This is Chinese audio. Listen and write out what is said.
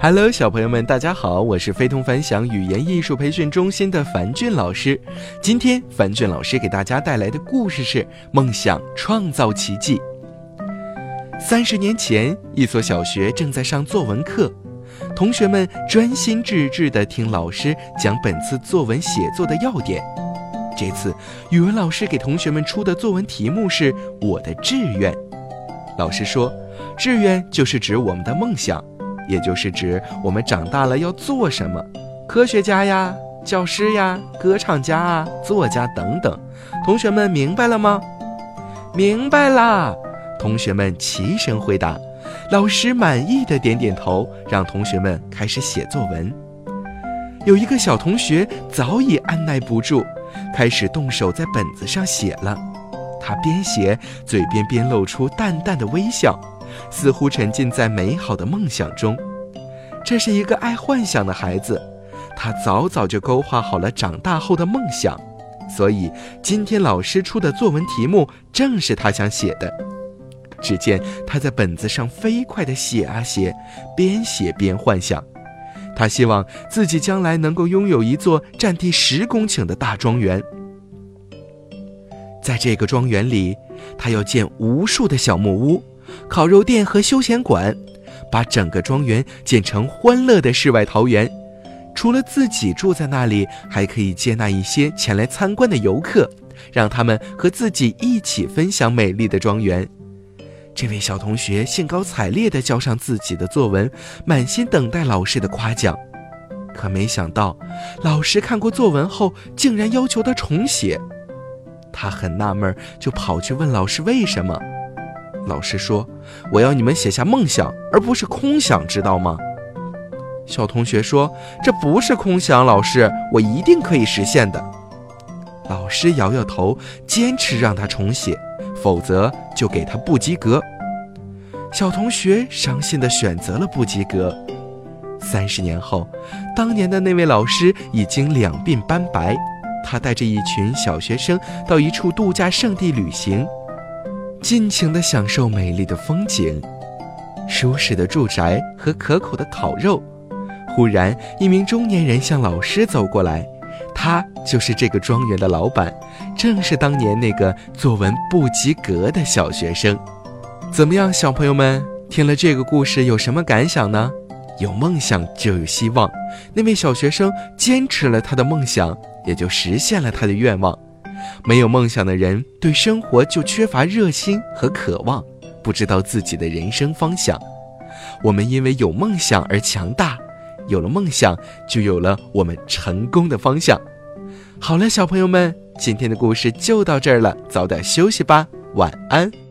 Hello，小朋友们，大家好，我是非同凡响语言艺术培训中心的樊俊老师。今天，樊俊老师给大家带来的故事是《梦想创造奇迹》。三十年前，一所小学正在上作文课，同学们专心致志地听老师讲本次作文写作的要点。这次，语文老师给同学们出的作文题目是“我的志愿”。老师说，志愿就是指我们的梦想。也就是指我们长大了要做什么，科学家呀、教师呀、歌唱家啊、作家等等。同学们明白了吗？明白啦！同学们齐声回答。老师满意的点点头，让同学们开始写作文。有一个小同学早已按耐不住，开始动手在本子上写了。他边写，嘴边边露出淡淡的微笑。似乎沉浸在美好的梦想中，这是一个爱幻想的孩子，他早早就勾画好了长大后的梦想，所以今天老师出的作文题目正是他想写的。只见他在本子上飞快地写啊写，边写边幻想，他希望自己将来能够拥有一座占地十公顷的大庄园，在这个庄园里，他要建无数的小木屋。烤肉店和休闲馆，把整个庄园建成欢乐的世外桃源。除了自己住在那里，还可以接纳一些前来参观的游客，让他们和自己一起分享美丽的庄园。这位小同学兴高采烈地交上自己的作文，满心等待老师的夸奖。可没想到，老师看过作文后，竟然要求他重写。他很纳闷，就跑去问老师为什么。老师说：“我要你们写下梦想，而不是空想，知道吗？”小同学说：“这不是空想，老师，我一定可以实现的。”老师摇摇头，坚持让他重写，否则就给他不及格。小同学伤心地选择了不及格。三十年后，当年的那位老师已经两鬓斑白，他带着一群小学生到一处度假胜地旅行。尽情地享受美丽的风景、舒适的住宅和可口的烤肉。忽然，一名中年人向老师走过来，他就是这个庄园的老板，正是当年那个作文不及格的小学生。怎么样，小朋友们，听了这个故事有什么感想呢？有梦想就有希望。那位小学生坚持了他的梦想，也就实现了他的愿望。没有梦想的人，对生活就缺乏热心和渴望，不知道自己的人生方向。我们因为有梦想而强大，有了梦想，就有了我们成功的方向。好了，小朋友们，今天的故事就到这儿了，早点休息吧，晚安。